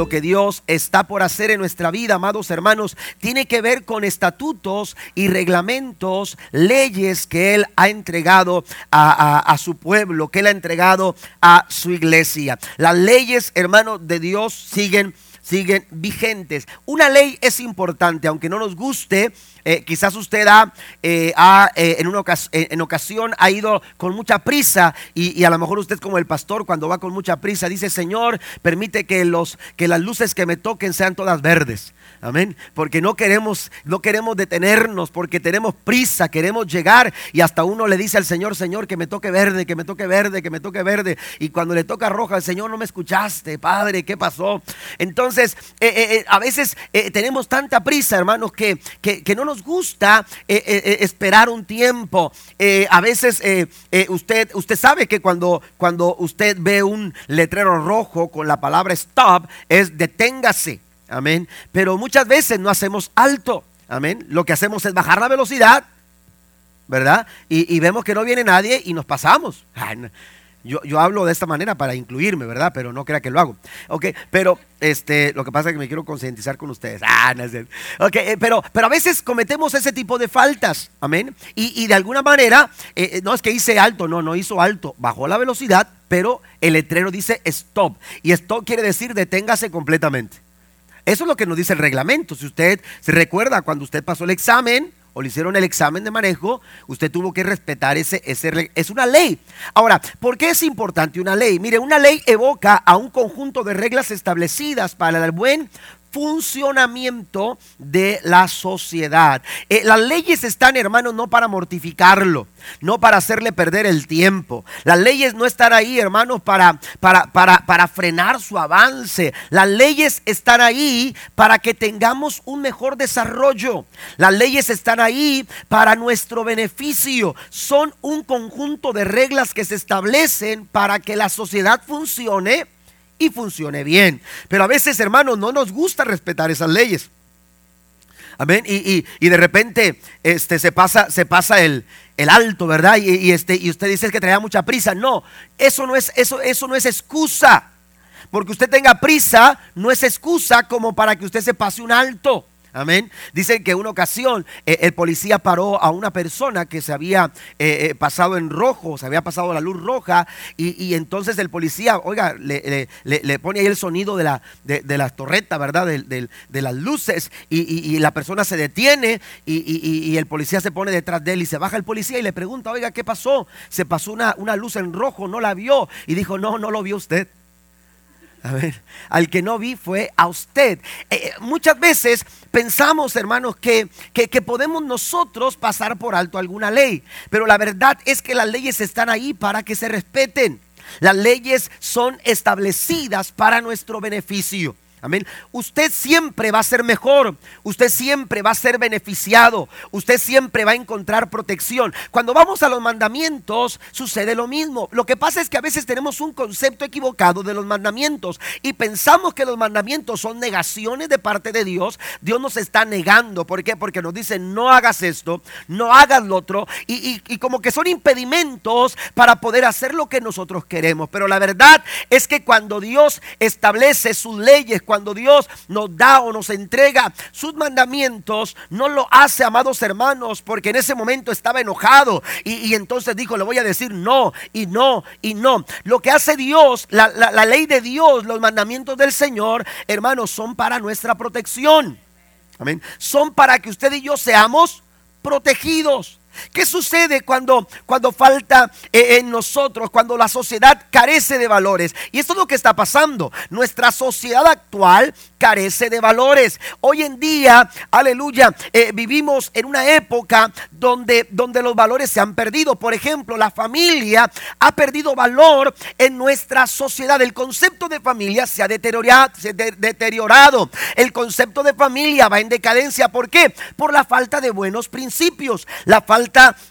lo que Dios está por hacer en nuestra vida, amados hermanos, tiene que ver con estatutos y reglamentos, leyes que Él ha entregado a, su pueblo, que Él ha entregado a su iglesia. Las leyes, hermanos, de Dios siguen siguen vigentes. Una ley es importante, aunque no nos guste, eh, quizás usted ha, eh, eh, en, una en ocasión ha ido con mucha prisa y, a lo mejor usted como el pastor cuando va con mucha prisa dice, Señor, permite que, los, que las luces que me toquen sean todas verdes. Amén. Porque no queremos, no queremos detenernos, porque tenemos prisa, queremos llegar y hasta uno le dice al Señor, Señor, que me toque verde, que me toque verde, que me toque verde. Y cuando le toca roja, el Señor no me escuchaste, Padre, ¿qué pasó? Entonces, a veces tenemos tanta prisa, hermanos, que, que, no nos gusta eh, eh, eh, esperar un tiempo. a veces usted, usted sabe que cuando, cuando usted ve un letrero rojo con la palabra stop, es deténgase. Amén. Pero muchas veces no hacemos alto. Amén. Lo que hacemos es bajar la velocidad. ¿Verdad? Y, vemos que no viene nadie y nos pasamos. Yo, hablo de esta manera para incluirme, ¿verdad? Pero no crea que lo hago. Ok, pero este, lo que pasa es que me quiero concientizar con ustedes. Ah, no sé. Ok, eh, pero, pero a veces cometemos ese tipo de faltas. Amén. Y, de alguna manera, eh, eh, no es que hice alto, no, no hizo alto. Bajó la velocidad, pero el letrero dice stop. Y stop quiere decir deténgase completamente. Eso es lo que nos dice el reglamento. Si usted se recuerda cuando usted pasó el examen, o le hicieron el examen de manejo, usted tuvo que respetar ese, es una ley. Ahora, ¿por qué es importante una ley? Mire, una ley evoca a un conjunto de reglas establecidas para el buen funcionamiento de la sociedad. Eh, las leyes están, hermanos, no para mortificarlo, no para hacerle perder el tiempo. Las leyes no están ahí, hermanos, para, para, para, para frenar su avance. Las leyes están ahí para que tengamos un mejor desarrollo. Las leyes están ahí para nuestro beneficio. Son un conjunto de reglas que se establecen para que la sociedad funcione y funcione bien. Pero a veces, hermanos, no nos gusta respetar esas leyes. Amén. Y, de repente este, se pasa, se pasa el, el alto, ¿verdad? Y, este, y usted dice que traía mucha prisa. No, eso no es, eso, eso no es excusa. Porque usted tenga prisa, no es excusa como para que usted se pase un alto. Amén. Dicen que en una ocasión eh, el policía paró a una persona que se había eh, eh, pasado en rojo, se había pasado la luz roja, y, entonces el policía, oiga, le, pone ahí el sonido de la, de, la torreta, ¿verdad? De, las luces, y, la persona se detiene, y, el policía se pone detrás de él, y se baja el policía y le pregunta, oiga, ¿qué pasó? Se pasó una, una luz en rojo, no la vio, y dijo, no, no lo vio usted. A ver, al que no vi fue a usted. Eh, muchas veces pensamos, hermanos, que, que, podemos nosotros pasar por alto alguna ley, pero la verdad es que las leyes están ahí para que se respeten. Las leyes son establecidas para nuestro beneficio. Amén. Usted siempre va a ser mejor. Usted siempre va a ser beneficiado. Usted siempre va a encontrar protección. Cuando vamos a los mandamientos sucede lo mismo. Lo que pasa es que a veces tenemos un concepto equivocado de los mandamientos y pensamos que los mandamientos son negaciones de parte de Dios. Dios nos está negando. ¿Por qué? Porque nos dice no hagas esto, no hagas lo otro y, y como que son impedimentos para poder hacer lo que nosotros queremos. Pero la verdad es que cuando Dios establece sus leyes, cuando Dios nos da o nos entrega sus mandamientos, no lo hace, amados hermanos, porque en ese momento estaba enojado y, entonces dijo, le voy a decir no y no y no. Lo que hace Dios, la, la ley de Dios, los mandamientos del Señor, hermanos, son para nuestra protección. Amén. Son para que usted y yo seamos protegidos. ¿Qué sucede cuando, cuando falta eh, en nosotros, cuando la sociedad carece de valores? Y esto es lo que está pasando. Nuestra sociedad actual carece de valores. Hoy en día, aleluya, eh, vivimos en una época donde, donde los valores se han perdido. Por ejemplo, la familia ha perdido valor en nuestra sociedad. El concepto de familia se ha deteriorado. Deteriorado. El concepto de familia va en decadencia. ¿Por qué? Por la falta de buenos principios, la falta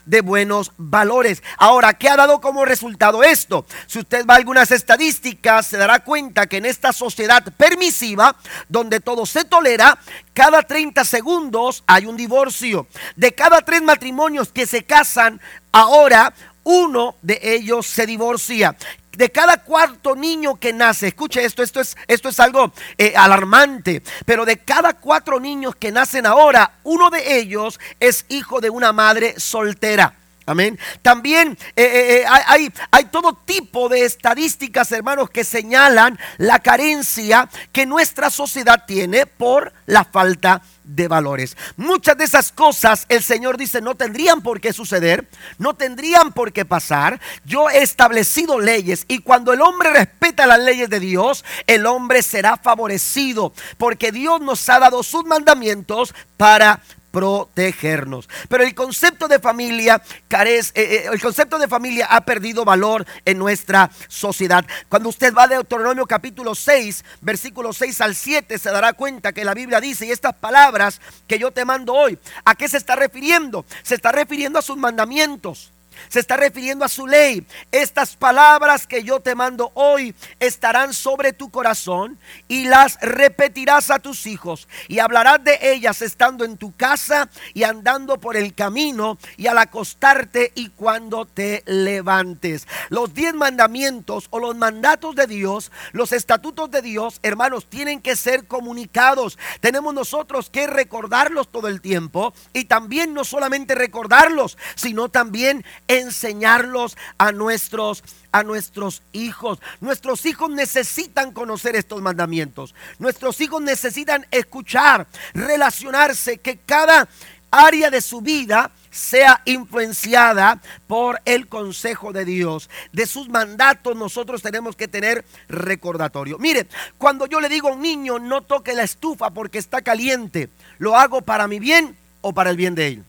de buenos valores. Ahora, ¿qué ha dado como resultado esto? Si usted va a algunas estadísticas, se dará cuenta que en esta sociedad permisiva, donde todo se tolera, cada 30 segundos hay un divorcio. De cada tres matrimonios que se casan, ahora uno de ellos se divorcia. De cada cuarto niño que nace, escuche esto, esto es, esto es algo eh, alarmante, pero de cada cuatro niños que nacen ahora, uno de ellos es hijo de una madre soltera. Amén. También eh, eh, hay, hay, todo tipo de estadísticas, hermanos, que señalan la carencia que nuestra sociedad tiene por la falta de valores. Muchas de esas cosas el Señor dice no tendrían por qué suceder, no tendrían por qué pasar. Yo he establecido leyes y cuando el hombre respeta las leyes de Dios, el hombre será favorecido porque Dios nos ha dado sus mandamientos para protegernos. Pero el concepto de familia carece, eh, eh, el concepto de familia ha perdido valor en nuestra sociedad. Cuando usted va de Deuteronomio capítulo 6, versículo 6 al 7, se dará cuenta que la Biblia dice, y estas palabras que yo te mando hoy, ¿a qué se está refiriendo? Se está refiriendo a sus mandamientos se está refiriendo a su ley. Estas palabras que yo te mando hoy estarán sobre tu corazón y las repetirás a tus hijos y hablarás de ellas estando en tu casa y andando por el camino y al acostarte y cuando te levantes. Los diez mandamientos o los mandatos de Dios, los estatutos de Dios, hermanos, tienen que ser comunicados. Tenemos nosotros que recordarlos todo el tiempo y también no solamente recordarlos, sino también enseñarlos a nuestros a nuestros hijos. Nuestros hijos necesitan conocer estos mandamientos. Nuestros hijos necesitan escuchar, relacionarse, que cada área de su vida sea influenciada por el consejo de Dios. De sus mandatos nosotros tenemos que tener recordatorio. Mire, cuando yo le digo a un niño no toque la estufa porque está caliente, ¿lo hago para mi bien o para el bien de él?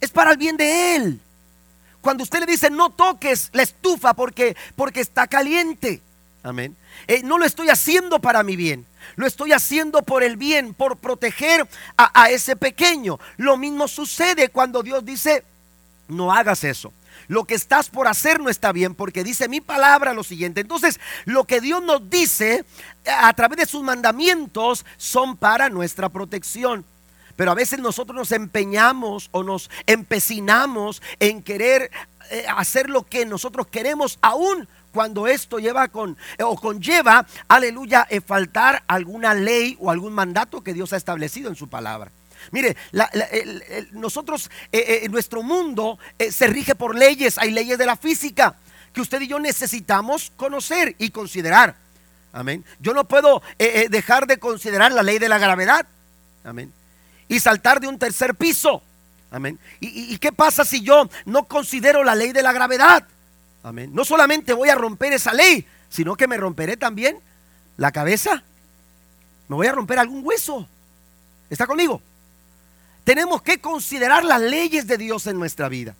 Es para el bien de él. Cuando usted le dice no toques la estufa porque, porque está caliente. Amén. Eh, no lo estoy haciendo para mi bien. Lo estoy haciendo por el bien, por proteger a, a ese pequeño. Lo mismo sucede cuando Dios dice, no hagas eso. Lo que estás por hacer no está bien porque dice mi palabra lo siguiente. Entonces, lo que Dios nos dice a través de sus mandamientos son para nuestra protección. Pero a veces nosotros nos empeñamos o nos empecinamos en querer eh, hacer lo que nosotros queremos aún cuando esto lleva con o conlleva, aleluya, eh, faltar alguna ley o algún mandato que Dios ha establecido en su palabra. Mire, nosotros, eh, nuestro mundo se rige por leyes, hay leyes de la física que usted y yo necesitamos conocer y considerar. Amén. Yo no puedo dejar de considerar la ley de la gravedad. Amén y saltar de un tercer piso. Amén. ¿Y, qué pasa si yo no considero la ley de la gravedad? Amén. No solamente voy a romper esa ley, sino que me romperé también la cabeza. Me voy a romper algún hueso. ¿Está conmigo? Tenemos que considerar las leyes de Dios en nuestra vida.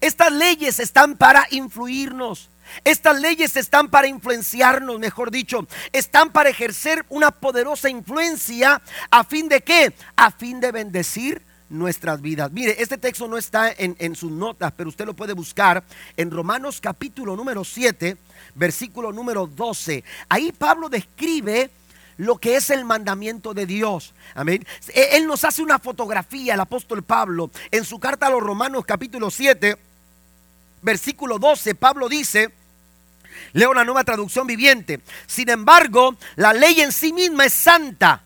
Estas leyes están para influirnos. Estas leyes están para influenciarnos, mejor dicho, están para ejercer una poderosa influencia a fin de qué? A fin de bendecir nuestras vidas. Mire, este texto no está en, sus notas, pero usted lo puede buscar en Romanos capítulo número 7, versículo número 12. Ahí Pablo describe lo que es el mandamiento de Dios. Amén. E, él nos hace una fotografía, el apóstol Pablo, en su carta a los Romanos capítulo 7, versículo 12. Pablo dice, Leo una nueva traducción viviente. Sin embargo, la ley en sí misma es santa.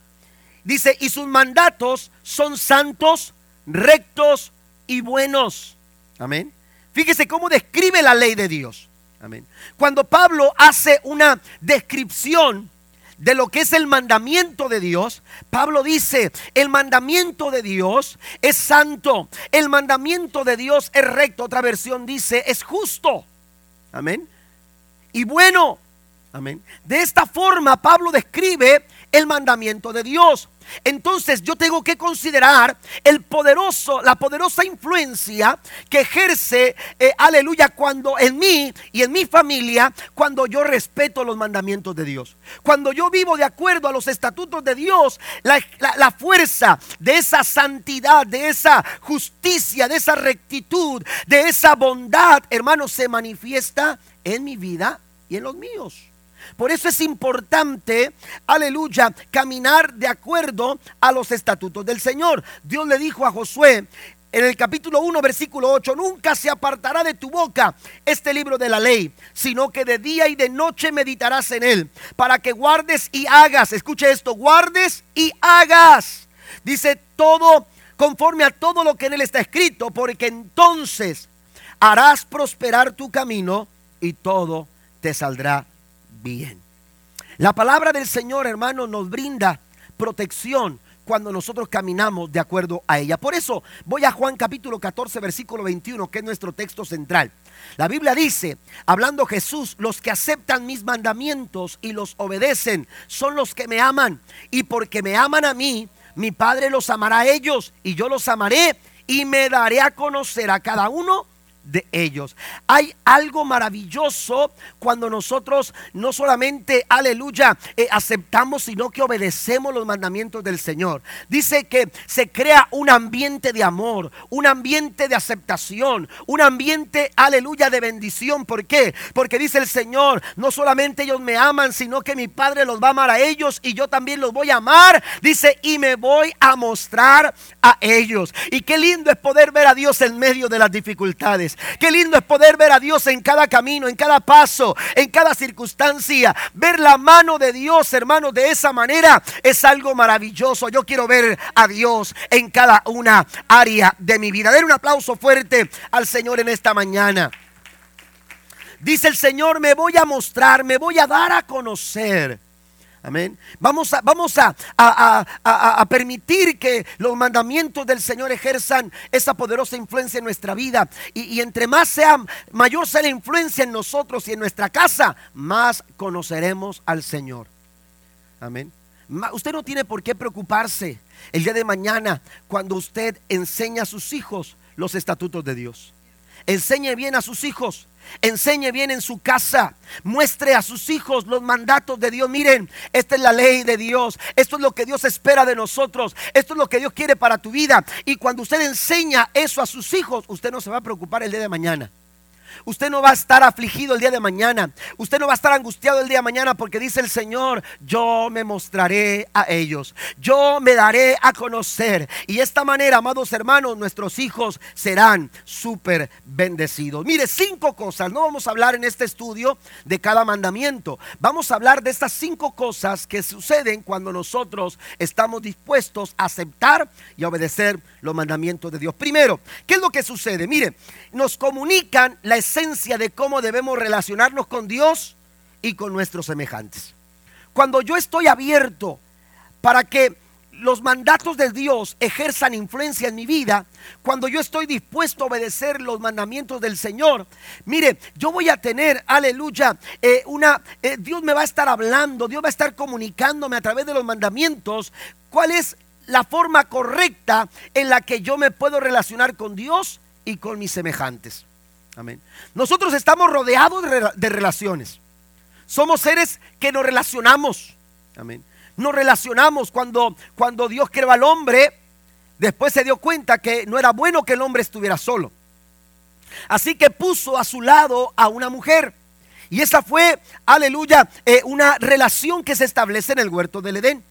Dice, y sus mandatos son santos, rectos y buenos. Amén. Fíjese cómo describe la ley de Dios. Amén. Cuando Pablo hace una descripción de lo que es el mandamiento de Dios, Pablo dice, el mandamiento de Dios es santo, el mandamiento de Dios es recto, otra versión dice, es justo. Amén y bueno. Amén. De esta forma Pablo describe el mandamiento de Dios. Entonces yo tengo que considerar el poderoso, la poderosa influencia que ejerce, eh, aleluya, cuando en mí y en mi familia, cuando yo respeto los mandamientos de Dios. Cuando yo vivo de acuerdo a los estatutos de Dios, la, la fuerza de esa santidad, de esa justicia, de esa rectitud, de esa bondad, hermanos, se manifiesta en mi vida y en los míos. Por eso es importante, aleluya, caminar de acuerdo a los estatutos del Señor. Dios le dijo a Josué, en el capítulo 1, versículo 8, nunca se apartará de tu boca este libro de la ley, sino que de día y de noche meditarás en él, para que guardes y hagas, escuche esto, guardes y hagas. Dice todo conforme a todo lo que en él está escrito, porque entonces harás prosperar tu camino y todo te saldrá bien. La palabra del Señor, hermano, nos brinda protección cuando nosotros caminamos de acuerdo a ella. Por eso voy a Juan capítulo 14, versículo 21, que es nuestro texto central. La Biblia dice, hablando Jesús, los que aceptan mis mandamientos y los obedecen son los que me aman. Y porque me aman a mí, mi Padre los amará a ellos y yo los amaré y me daré a conocer a cada uno de ellos. Hay algo maravilloso cuando nosotros no solamente, aleluya, eh, aceptamos, sino que obedecemos los mandamientos del Señor. Dice que se crea un ambiente de amor, un ambiente de aceptación, un ambiente, aleluya, de bendición. ¿Por qué? Porque dice el Señor, no solamente ellos me aman, sino que mi Padre los va a amar a ellos y yo también los voy a amar. Dice, y me voy a mostrar a ellos. Y qué lindo es poder ver a Dios en medio de las dificultades. Qué lindo es poder ver a Dios en cada camino, en cada paso, en cada circunstancia. Ver la mano de Dios, hermanos, de esa manera es algo maravilloso. Yo quiero ver a Dios en cada una área de mi vida. Den un aplauso fuerte al Señor en esta mañana. Dice el Señor, me voy a mostrar, me voy a dar a conocer. Amén. Vamos a, vamos a, permitir que los mandamientos del Señor ejerzan esa poderosa influencia en nuestra vida. Y, y, entre más sea, mayor sea la influencia en nosotros y en nuestra casa, más conoceremos al Señor. Amén. Usted no tiene por qué preocuparse el día de mañana cuando usted enseña a sus hijos los estatutos de Dios. Enseñe bien a sus hijos Enseñe bien en su casa. Muestre a sus hijos los mandatos de Dios. Miren, esta es la ley de Dios. Esto es lo que Dios espera de nosotros. Esto es lo que Dios quiere para tu vida. Y cuando usted enseña eso a sus hijos, usted no se va a preocupar el día de mañana. Usted no va a estar afligido el día de mañana. Usted no va a estar angustiado el día de mañana porque dice el Señor, yo me mostraré a ellos. Yo me daré a conocer. Y de esta manera, amados hermanos, nuestros hijos serán súper bendecidos. Mire, cinco cosas. No vamos a hablar en este estudio de cada mandamiento. Vamos a hablar de estas cinco cosas que suceden cuando nosotros estamos dispuestos a aceptar y a obedecer los mandamientos de Dios. Primero, ¿qué es lo que sucede? Mire, nos comunican la esencia de cómo debemos relacionarnos con Dios y con nuestros semejantes. Cuando yo estoy abierto para que los mandatos de Dios ejerzan influencia en mi vida, cuando yo estoy dispuesto a obedecer los mandamientos del Señor, mire, yo voy a tener, aleluya, eh, una, eh, Dios me va a estar hablando, Dios va a estar comunicándome a través de los mandamientos cuál es la forma correcta en la que yo me puedo relacionar con Dios y con mis semejantes. Amén. Nosotros estamos rodeados de, relaciones. Somos seres que nos relacionamos. Amén. Nos relacionamos cuando, cuando Dios creó al hombre. Después se dio cuenta que no era bueno que el hombre estuviera solo. Así que puso a su lado a una mujer. Y esa fue, aleluya, eh, una relación que se establece en el huerto del Edén.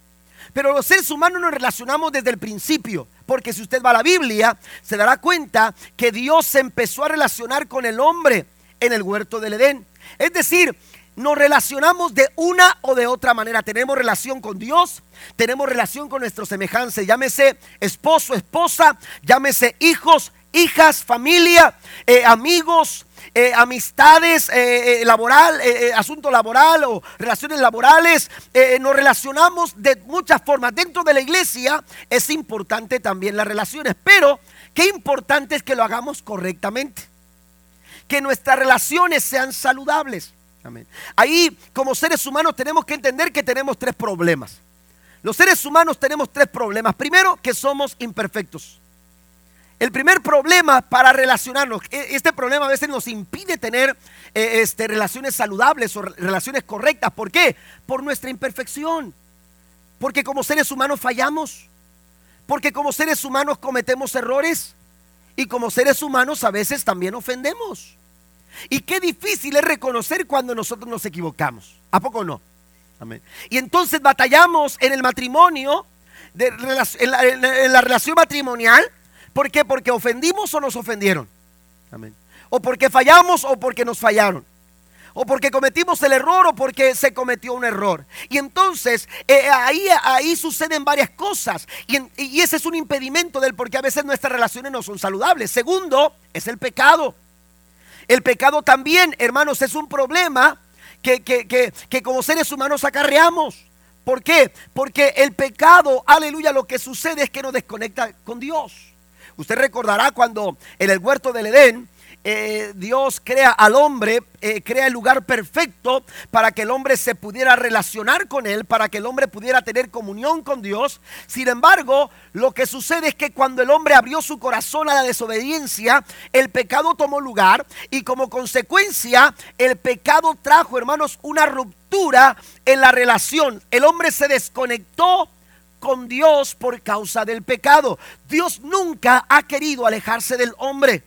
Pero los seres humanos nos relacionamos desde el principio. Porque si usted va a la Biblia, se dará cuenta que Dios se empezó a relacionar con el hombre en el huerto del Edén. Es decir, nos relacionamos de una o de otra manera. Tenemos relación con Dios, tenemos relación con nuestros semejantes, llámese esposo, esposa, llámese hijos, hijas, familia, eh, amigos, eh, amistades eh, laboral, asunto laboral o relaciones laborales. nos relacionamos de muchas formas. Dentro de la iglesia es importante también las relaciones, pero qué importante es que lo hagamos correctamente. Que nuestras relaciones sean saludables. Ahí como seres humanos tenemos que entender que tenemos tres problemas. Los seres humanos tenemos tres problemas. Primero, que somos imperfectos. El primer problema para relacionarnos, e, este problema a veces nos impide tener eh, este, relaciones saludables o relaciones correctas. ¿Por qué? Por nuestra imperfección. Porque como seres humanos fallamos. Porque como seres humanos cometemos errores. Y como seres humanos a veces también ofendemos. Y qué difícil es reconocer cuando nosotros nos equivocamos. ¿A poco no? Amén. Y entonces batallamos en el matrimonio, en la relación matrimonial ¿Por qué? Porque ofendimos o nos ofendieron. Amén. O porque fallamos o porque nos fallaron o porque cometimos el error o porque se cometió un error. Y entonces eh, ahí, ahí suceden varias cosas y, ese es un impedimento del por qué a veces nuestras relaciones no son saludables. Segundo, es el pecado. El pecado también, hermanos, es un problema que, que, que, que como seres humanos acarreamos. ¿Por qué? Porque el pecado, aleluya, lo que sucede es que nos desconecta con Dios. Usted recordará cuando en el huerto del Edén, eh, Dios crea al hombre, eh, crea el lugar perfecto para que el hombre se pudiera relacionar con él, para que el hombre pudiera tener comunión con Dios. Sin embargo, lo que sucede es que cuando el hombre abrió su corazón a la desobediencia, el pecado tomó lugar y como consecuencia el pecado trajo, hermanos, una ruptura en la relación. El hombre se desconectó con Dios por causa del pecado. Dios nunca ha querido alejarse del hombre.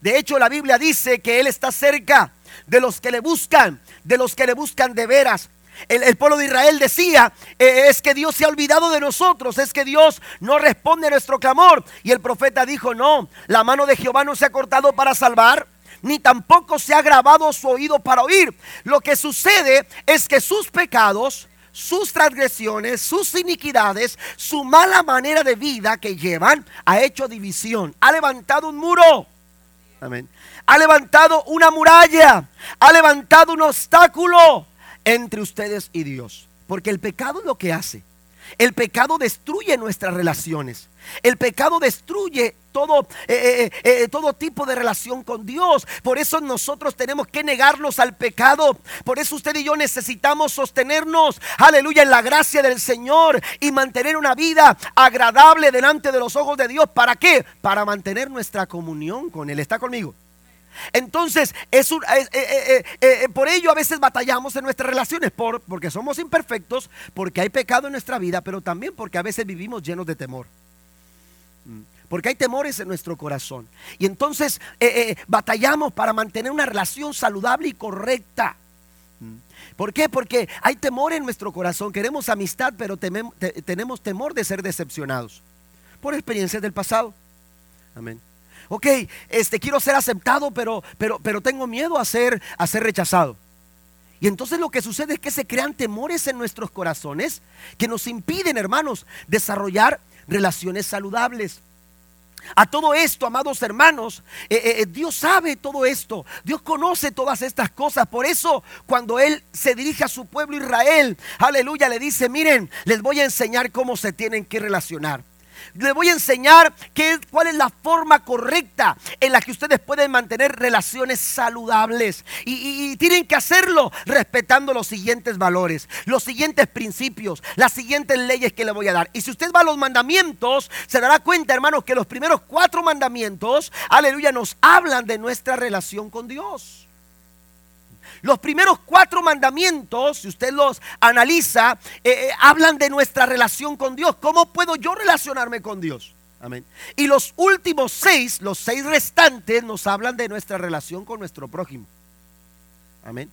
De hecho, la Biblia dice que Él está cerca de los que le buscan, de los que le buscan de veras. El, pueblo de Israel decía, eh, es que Dios se ha olvidado de nosotros, es que Dios no responde a nuestro clamor. Y el profeta dijo, no, la mano de Jehová no se ha cortado para salvar, ni tampoco se ha grabado su oído para oír. Lo que sucede es que sus pecados, sus transgresiones, sus iniquidades, su mala manera de vida que llevan, ha hecho división, ha levantado un muro Amén. Ha levantado una muralla, ha levantado un obstáculo entre ustedes y Dios. Porque el pecado es lo que hace. El pecado destruye nuestras relaciones. El pecado destruye todo, eh, eh, eh, todo tipo de relación con Dios. Por eso nosotros tenemos que negarnos al pecado. Por eso usted y yo necesitamos sostenernos, aleluya, en la gracia del Señor y mantener una vida agradable delante de los ojos de Dios. ¿Para qué? Para mantener nuestra comunión con Él. ¿Está conmigo? Entonces, es por ello a veces batallamos en nuestras relaciones, por, porque somos imperfectos, porque hay pecado en nuestra vida, pero también porque a veces vivimos llenos de temor. Porque hay temores en nuestro corazón. Y entonces eh, eh, batallamos para mantener una relación saludable y correcta. ¿Por qué? Porque hay temor en nuestro corazón. Queremos amistad, pero tenemos temor de ser decepcionados. Por experiencias del pasado. Amén. Ok, este, quiero ser aceptado, pero, pero, pero tengo miedo a ser, a ser rechazado. Y entonces lo que sucede es que se crean temores en nuestros corazones que nos impiden, hermanos, desarrollar relaciones saludables. A todo esto, amados hermanos, eh, eh, eh, Dios sabe todo esto. Dios conoce todas estas cosas. Por eso, cuando Él se dirige a su pueblo Israel, aleluya, le dice, miren, les voy a enseñar cómo se tienen que relacionar. Le voy a enseñar qué, cuál es la forma correcta en la que ustedes pueden mantener relaciones saludables. Y, tienen que hacerlo respetando los siguientes valores, los siguientes principios, las siguientes leyes que le voy a dar. Y si usted va a los mandamientos, se dará cuenta, hermanos, que los primeros cuatro mandamientos, aleluya, nos hablan de nuestra relación con Dios. Los primeros cuatro mandamientos, si usted los analiza, eh, eh, hablan de nuestra relación con Dios. ¿Cómo puedo yo relacionarme con Dios? Amén. Y los últimos seis, los seis restantes, nos hablan de nuestra relación con nuestro prójimo. Amén.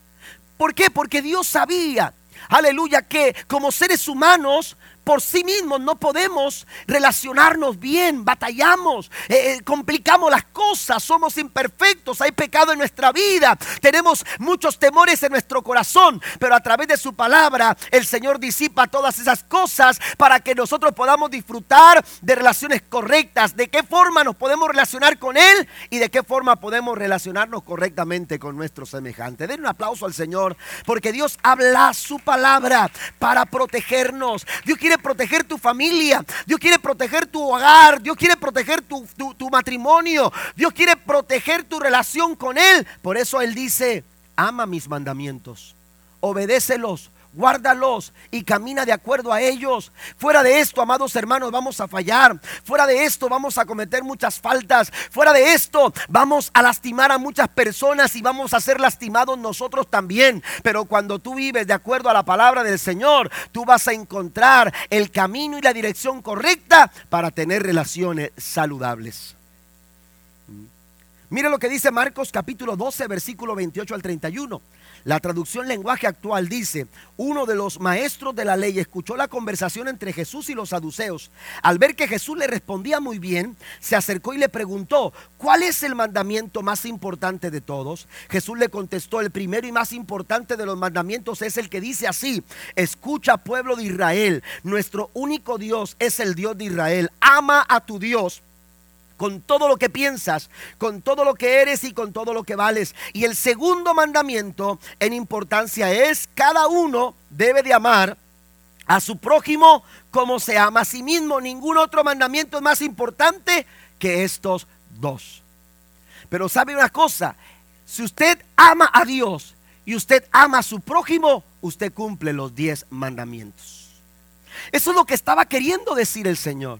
¿Por qué? Porque Dios sabía, aleluya, que como seres humanos por sí mismos no podemos relacionarnos bien, batallamos, eh, eh, complicamos las cosas, somos imperfectos, hay pecado en nuestra vida, tenemos muchos temores en nuestro corazón, pero a través de su palabra el Señor disipa todas esas cosas para que nosotros podamos disfrutar de relaciones correctas, de qué forma nos podemos relacionar con Él y de qué forma podemos relacionarnos correctamente con nuestro semejante. Den un aplauso al Señor, porque Dios habla su palabra para protegernos. Dios quiere proteger tu familia, Dios quiere proteger tu hogar, Dios quiere proteger tu, matrimonio, Dios quiere proteger tu relación con Él. Por eso Él dice, ama mis mandamientos, obedécelos, guárdalos y camina de acuerdo a ellos. Fuera de esto, amados hermanos, vamos a fallar. Fuera de esto, vamos a cometer muchas faltas. Fuera de esto, vamos a lastimar a muchas personas y vamos a ser lastimados nosotros también. Pero cuando tú vives de acuerdo a la palabra del Señor, tú vas a encontrar el camino y la dirección correcta para tener relaciones saludables. Mire lo que dice Marcos capítulo 12, versículo 28 al 31. La traducción lenguaje actual dice, uno de los maestros de la ley escuchó la conversación entre Jesús y los saduceos. Al ver que Jesús le respondía muy bien, se acercó y le preguntó, ¿cuál es el mandamiento más importante de todos? Jesús le contestó, el primero y más importante de los mandamientos es el que dice así, escucha pueblo de Israel, nuestro único Dios es el Dios de Israel, ama a tu Dios con todo lo que piensas, con todo lo que eres y con todo lo que vales. Y el segundo mandamiento en importancia es, cada uno debe de amar a su prójimo como se ama a sí mismo. Ningún otro mandamiento es más importante que estos dos. Pero sabe una cosa, si usted ama a Dios y usted ama a su prójimo, usted cumple los diez mandamientos. Eso es lo que estaba queriendo decir el Señor.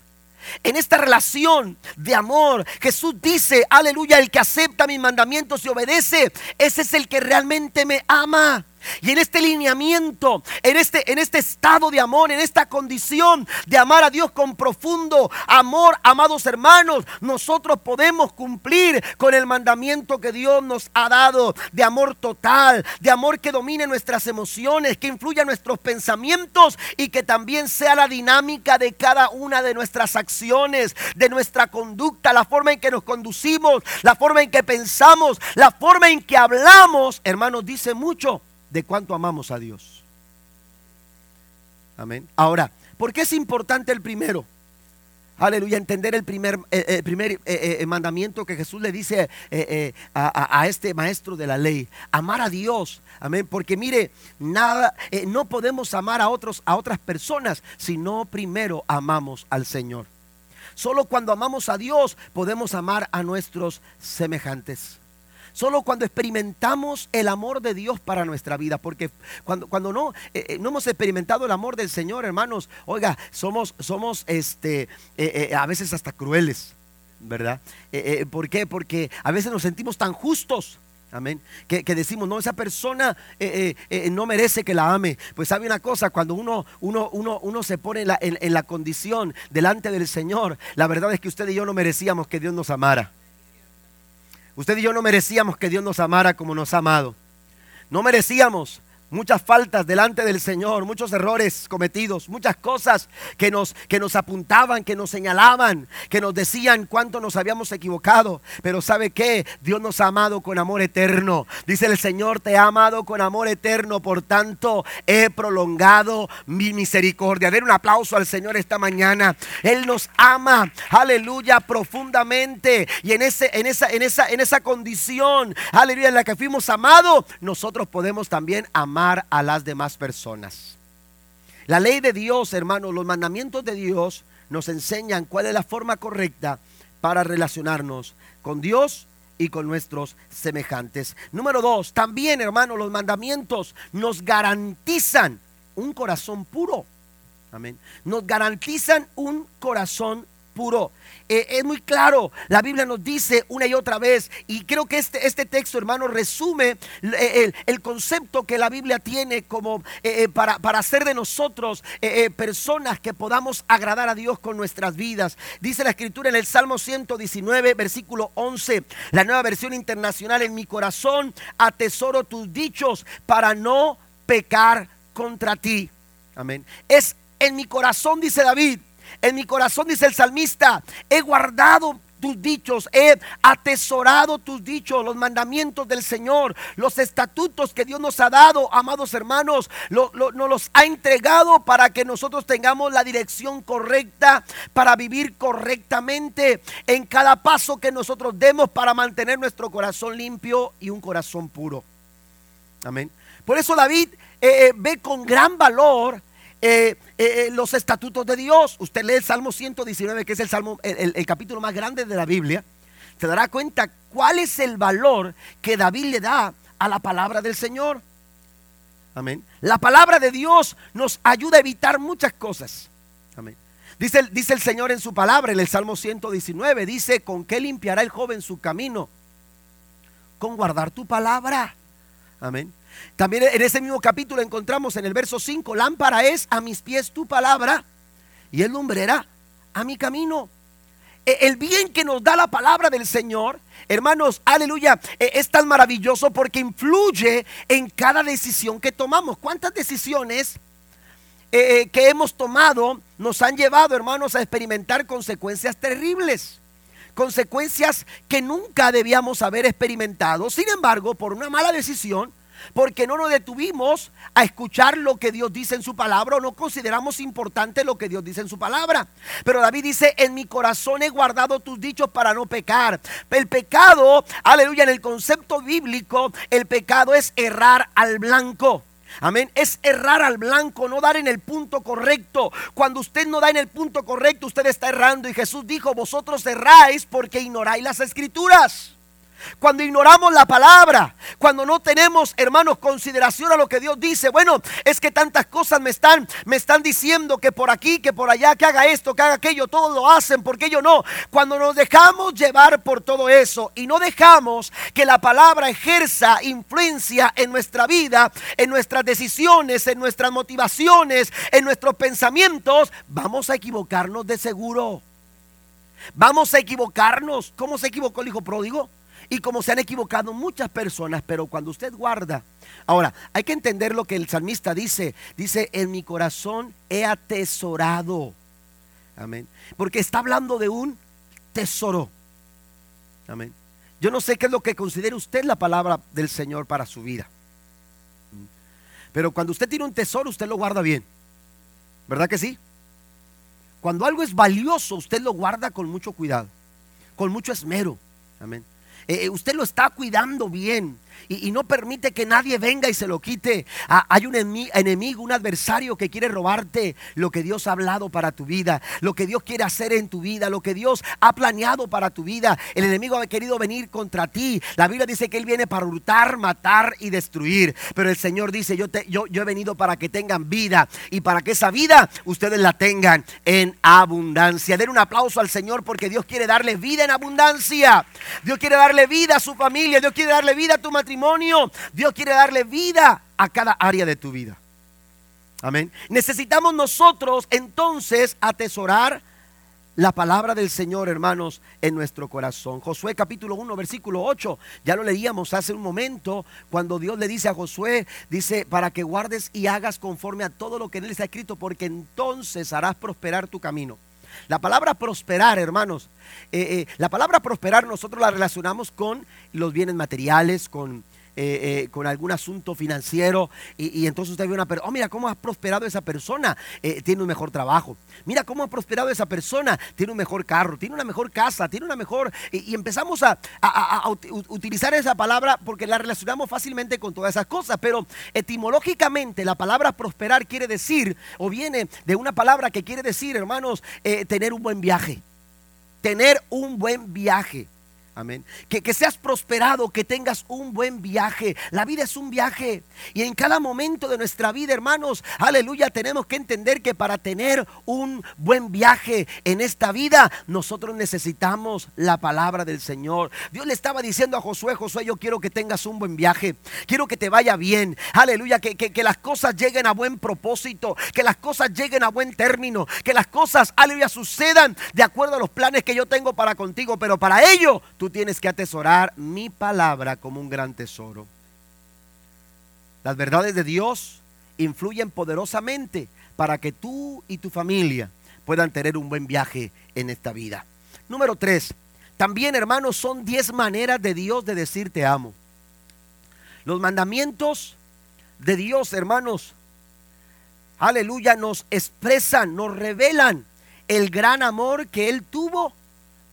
En esta relación de amor, Jesús dice, aleluya, el que acepta mis mandamientos y obedece, ese es el que realmente me ama. Y en este lineamiento, en este, en este estado de amor, en esta condición de amar a Dios con profundo amor, amados hermanos, nosotros podemos cumplir con el mandamiento que Dios nos ha dado de amor total, de amor que domine nuestras emociones, que influya nuestros pensamientos y que también sea la dinámica de cada una de nuestras acciones, de nuestra conducta, la forma en que nos conducimos, la forma en que pensamos, la forma en que hablamos, hermanos, dice mucho de cuánto amamos a Dios. Amén. Ahora, ¿por qué es importante el primero? Aleluya, entender el primer, eh, eh, eh, mandamiento que Jesús le dice a, a, este maestro de la ley. Amar a Dios. Amén. Porque mire, nada, no podemos amar a otros, a otras personas, si no primero amamos al Señor. Solo cuando amamos a Dios podemos amar a nuestros semejantes. Solo cuando experimentamos el amor de Dios para nuestra vida, porque cuando, cuando no, eh, eh, no hemos experimentado el amor del Señor, hermanos, oiga, somos, somos este, eh, a veces hasta crueles, ¿verdad? ¿Por qué? Porque a veces nos sentimos tan justos. Amén. Que, decimos, no, esa persona no merece que la ame. Pues sabe una cosa, cuando uno, uno, uno, uno se pone en en la condición delante del Señor, la verdad es que usted y yo no merecíamos que Dios nos amara. Usted y yo no merecíamos que Dios nos amara como nos ha amado. No merecíamos muchas faltas delante del Señor, muchos errores cometidos, muchas cosas que nos, que nos apuntaban, que nos señalaban, que nos decían cuánto nos habíamos equivocado. Pero ¿sabe qué? Dios nos ha amado con amor eterno. Dice el Señor, te ha amado con amor eterno, por tanto he prolongado mi misericordia. Den un aplauso al Señor esta mañana. Él nos ama, aleluya, profundamente. Y en, ese, en, esa, en, esa, en esa condición, aleluya, en la que fuimos amados, nosotros podemos también amar a las demás personas. La ley de Dios, hermanos, los mandamientos de Dios nos enseñan cuál es la forma correcta para relacionarnos con Dios y con nuestros semejantes. Número dos, también, hermanos, los mandamientos nos garantizan un corazón puro. Amén. Nos garantizan un corazón puro. Eh, es muy claro, la Biblia nos dice una y otra vez, y creo que este, este texto, hermano, resume eh, el, concepto que la Biblia tiene como eh, para, para, hacer de nosotros personas que podamos agradar a Dios con nuestras vidas. Dice la escritura en el Salmo 119, versículo 11, la nueva versión internacional, en mi corazón atesoro tus dichos para no pecar contra ti. Amén. Es en mi corazón, dice David, en mi corazón, dice el salmista, he guardado tus dichos, he atesorado tus dichos, los mandamientos del Señor, los estatutos que Dios nos ha dado, amados hermanos, nos los ha entregado para que nosotros tengamos la dirección correcta, para vivir correctamente en cada paso que nosotros demos para mantener nuestro corazón limpio y un corazón puro. Amén. Por eso David eh, eh, ve con gran valor eh, eh, eh, los estatutos de Dios. Usted lee el Salmo 119, que es el, salmo, el, capítulo más grande de la Biblia. Se dará cuenta cuál es el valor que David le da a la palabra del Señor. Amén. La palabra de Dios nos ayuda a evitar muchas cosas. Amén. Dice, dice el Señor en su palabra, en el Salmo 119, dice, ¿con qué limpiará el joven su camino? Con guardar tu palabra. Amén. También en ese mismo capítulo encontramos en el verso 5, lámpara es a mis pies tu palabra y el lumbrera a mi camino. e, el bien que nos da la palabra del Señor, hermanos, aleluya, e, es tan maravilloso porque influye en cada decisión que tomamos. ¿Cuántas decisiones eh, eh, que hemos tomado nos han llevado, hermanos, a experimentar consecuencias terribles? Consecuencias que nunca debíamos haber experimentado. Sin embargo, por una mala decisión, porque no nos detuvimos a escuchar lo que Dios dice en su palabra o no consideramos importante lo que Dios dice en su palabra. Pero David dice, en mi corazón he guardado tus dichos para no pecar. El pecado, aleluya, en el concepto bíblico, el pecado es errar al blanco. Amén. Es errar al blanco, no dar en el punto correcto. Cuando usted no da en el punto correcto, usted está errando. Y Jesús dijo, vosotros erráis porque ignoráis las escrituras. Cuando ignoramos la palabra, cuando no tenemos, hermanos, consideración a lo que Dios dice, bueno, es que tantas cosas me están me están diciendo que por aquí, que por allá, que haga esto, que haga aquello, todos lo hacen, porque yo no. Cuando nos dejamos llevar por todo eso y no dejamos que la palabra ejerza influencia en nuestra vida, en nuestras decisiones, en nuestras motivaciones, en nuestros pensamientos, vamos a equivocarnos de seguro. Vamos a equivocarnos. ¿Cómo se equivocó el hijo pródigo? Y como se han equivocado muchas personas, pero cuando usted guarda, ahora hay que entender lo que el salmista dice, dice, en mi corazón he atesorado, amén, porque está hablando de un tesoro, amén. Yo no sé qué es lo que considere usted la palabra del Señor para su vida, pero cuando usted tiene un tesoro, usted lo guarda bien, ¿verdad que sí? Cuando algo es valioso, usted lo guarda con mucho cuidado, con mucho esmero. Amén. Eh, usted lo está cuidando bien y, no permite que nadie venga y se lo quite. Ah, hay un enemigo, un adversario que quiere robarte lo que Dios ha hablado para tu vida, lo que Dios quiere hacer en tu vida, lo que Dios ha planeado para tu vida. El enemigo ha querido venir contra ti. La Biblia dice que Él viene para hurtar, matar y destruir. Pero el Señor dice, yo, te, yo, yo he venido para que tengan vida y para que esa vida ustedes la tengan en abundancia. Den un aplauso al Señor porque Dios quiere darle vida en abundancia. Dios quiere darle vida a su familia. Dios quiere darle vida a tu matrimonio Dios quiere darle vida a cada área de tu vida. Amén. Necesitamos nosotros entonces atesorar la palabra del Señor, hermanos, en nuestro corazón. Josué capítulo 1, versículo 8, ya lo leíamos hace un momento, cuando Dios le dice a Josué, dice, para que guardes y hagas conforme a todo lo que en él está escrito, porque entonces harás prosperar tu camino. La palabra prosperar, hermanos, eh, eh, la palabra prosperar nosotros la relacionamos con los bienes materiales, con eh, eh, con algún asunto financiero y, entonces usted ve una persona, oh mira cómo ha prosperado esa persona, eh, tiene un mejor trabajo, mira cómo ha prosperado esa persona, tiene un mejor carro, tiene una mejor casa, tiene una mejor... Y, empezamos a, utilizar esa palabra porque la relacionamos fácilmente con todas esas cosas, pero etimológicamente la palabra prosperar quiere decir, o viene de una palabra que quiere decir, hermanos, tener un buen viaje, tener un buen viaje. Amén. Que, que, seas prosperado, que tengas un buen viaje. La vida es un viaje. Y en cada momento de nuestra vida, hermanos, aleluya, tenemos que entender que para tener un buen viaje en esta vida, nosotros necesitamos la palabra del Señor. Dios le estaba diciendo a Josué, Josué, yo quiero que tengas un buen viaje. Quiero que te vaya bien. Aleluya, que, que, que las cosas lleguen a buen propósito. Que las cosas lleguen a buen término. Que las cosas, aleluya, sucedan de acuerdo a los planes que yo tengo para contigo. Pero para ello, tú tienes que atesorar mi palabra como un gran tesoro. Las verdades de Dios influyen poderosamente para que tú y tu familia puedan tener un buen viaje en esta vida. Número tres, también hermanos son diez maneras de Dios de decir te amo. Los mandamientos de Dios, hermanos, aleluya, nos expresan, nos revelan el gran amor que Él tuvo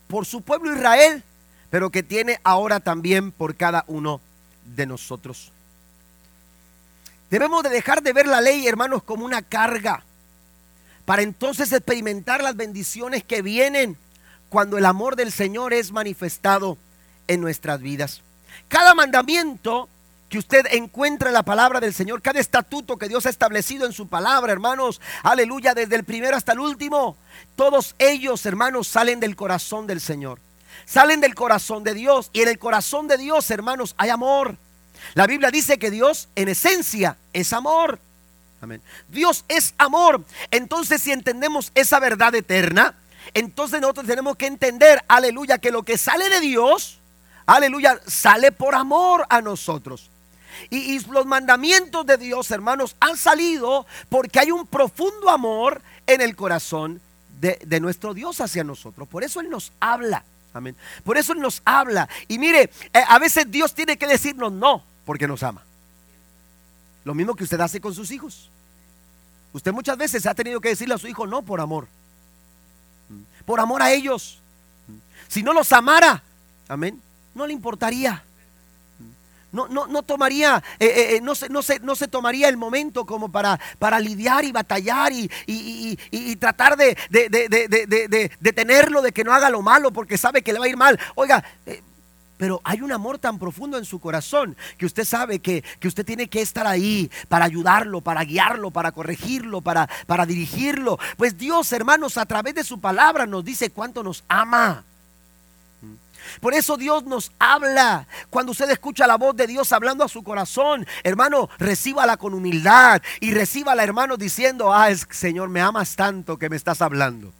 por su pueblo Israel pero que tiene ahora también por cada uno de nosotros. Debemos de dejar de ver la ley, hermanos, como una carga, para entonces experimentar las bendiciones que vienen cuando el amor del Señor es manifestado en nuestras vidas. Cada mandamiento que usted encuentra en la palabra del Señor, cada estatuto que Dios ha establecido en su palabra, hermanos, aleluya, desde el primero hasta el último, todos ellos, hermanos, salen del corazón del Señor salen del corazón de Dios. Y en el corazón de Dios, hermanos, hay amor. La Biblia dice que Dios en esencia es amor. Amén. Dios es amor. Entonces si entendemos esa verdad eterna, entonces nosotros tenemos que entender, aleluya, que lo que sale de Dios, aleluya, sale por amor a nosotros. Y, los mandamientos de Dios, hermanos, han salido porque hay un profundo amor en el corazón de, nuestro Dios hacia nosotros. Por eso Él nos habla. Amén. Por eso nos habla. Y mire, eh, a veces Dios tiene que decirnos no porque nos ama. Lo mismo que usted hace con sus hijos. Usted muchas veces ha tenido que decirle a su hijo no por amor. Por amor a ellos. Si no los amara, amén, no le importaría no, no, no tomaría, eh, eh, eh, no, se, no, se, no, se, tomaría el momento como para, para lidiar y batallar y, y, tratar de, de, de, de, de que no haga lo malo porque sabe que le va a ir mal. Oiga, pero hay un amor tan profundo en su corazón que usted sabe que, que, usted tiene que estar ahí para ayudarlo, para guiarlo, para corregirlo, para, para dirigirlo. Pues Dios, hermanos, a través de su palabra nos dice cuánto nos ama. Por eso Dios nos habla. Cuando usted escucha la voz de Dios hablando a su corazón, hermano, recíbala con humildad y recíbala, hermano, diciendo, ah, Señor, me amas tanto que me estás hablando.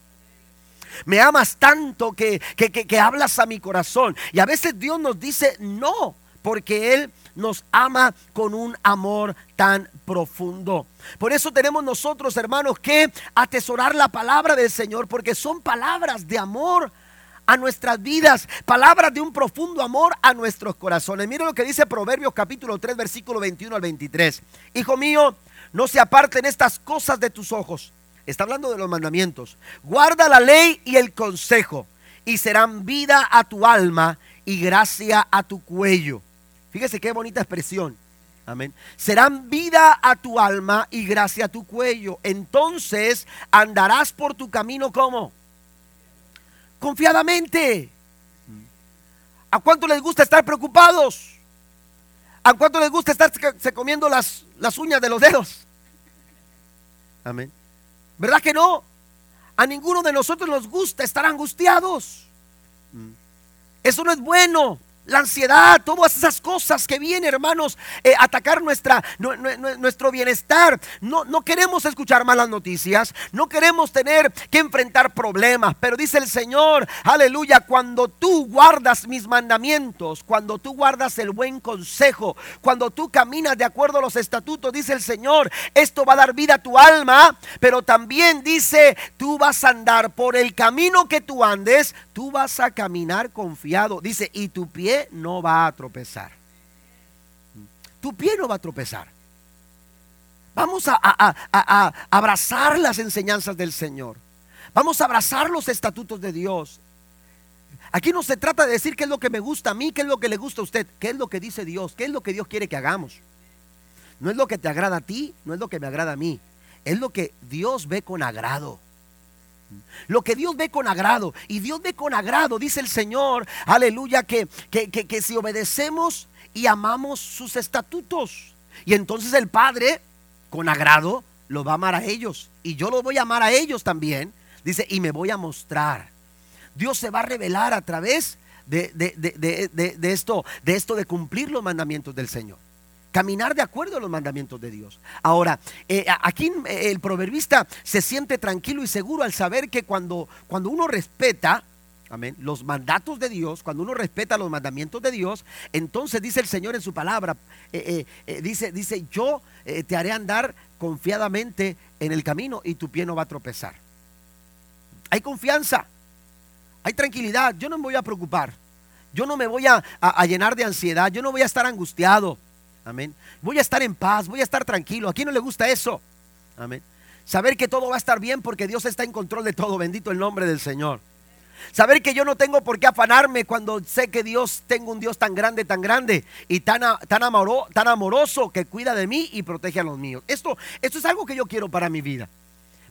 Me amas tanto que, que, que hablas a mi corazón. Y a veces Dios nos dice no, porque Él nos ama con un amor tan profundo. Por eso tenemos nosotros, hermanos, que atesorar la palabra del Señor, porque son palabras de amor a nuestras vidas, palabras de un profundo amor a nuestros corazones. Mira lo que dice Proverbios capítulo 3, versículo 21 al 23. Hijo mío, no se aparten estas cosas de tus ojos. Está hablando de los mandamientos. Guarda la ley y el consejo, y serán vida a tu alma y gracia a tu cuello. Fíjese qué bonita expresión. Amén. Serán vida a tu alma y gracia a tu cuello. Entonces andarás por tu camino como confiadamente. ¿A cuánto les gusta estar preocupados? ¿A cuánto les gusta estar se comiendo las, las uñas de los dedos? Amén. ¿Verdad que no? A ninguno de nosotros nos gusta estar angustiados. Eso no es bueno la ansiedad, todas esas cosas que vienen, hermanos, eh, atacar nuestra, nuestro bienestar. No, no queremos escuchar malas noticias, no queremos tener que enfrentar problemas, pero dice el Señor, aleluya, cuando tú guardas mis mandamientos, cuando tú guardas el buen consejo, cuando tú caminas de acuerdo a los estatutos, dice el Señor, esto va a dar vida a tu alma, pero también dice, tú vas a andar por el camino que tú andes, tú vas a caminar confiado, dice, y tu pie no va a tropezar. Tu pie no va a tropezar. Vamos a, a, abrazar las enseñanzas del Señor. Vamos a abrazar los estatutos de Dios. Aquí no se trata de decir qué es lo que me gusta a mí, qué es lo que le gusta a usted, qué es lo que dice Dios, qué es lo que Dios quiere que hagamos. No es lo que te agrada a ti, no es lo que me agrada a mí, es lo que Dios ve con agrado. Lo que Dios ve con agrado. Y Dios ve con agrado, dice el Señor, aleluya, que, que, que, si obedecemos y amamos sus estatutos. Y entonces el Padre, con agrado, lo va a amar a ellos. Y yo lo voy a amar a ellos también. Dice, y me voy a mostrar. Dios se va a revelar a través de, de, esto, de esto de cumplir los mandamientos del Señor caminar de acuerdo a los mandamientos de Dios. Ahora, eh, aquí eh, el proverbista se siente tranquilo y seguro al saber que cuando, cuando uno respeta, Amén. Los mandatos de Dios, cuando uno respeta los mandamientos de Dios, entonces dice el Señor en su palabra, eh, dice, dice, yo te haré andar confiadamente en el camino y tu pie no va a tropezar. Hay confianza, hay tranquilidad, yo no me voy a preocupar, yo no me voy a llenar de ansiedad, yo no voy a estar angustiado. Amén. Voy a estar en paz, voy a estar tranquilo. ¿A quién no le gusta eso? Amén. Saber que todo va a estar bien porque Dios está en control de todo. Bendito el nombre del Señor. Saber que yo no tengo por qué afanarme cuando sé que Dios tengo un Dios tan grande, tan grande y tan, tan, tan amoroso que cuida de mí y protege a los míos. Esto, esto es algo que yo quiero para mi vida.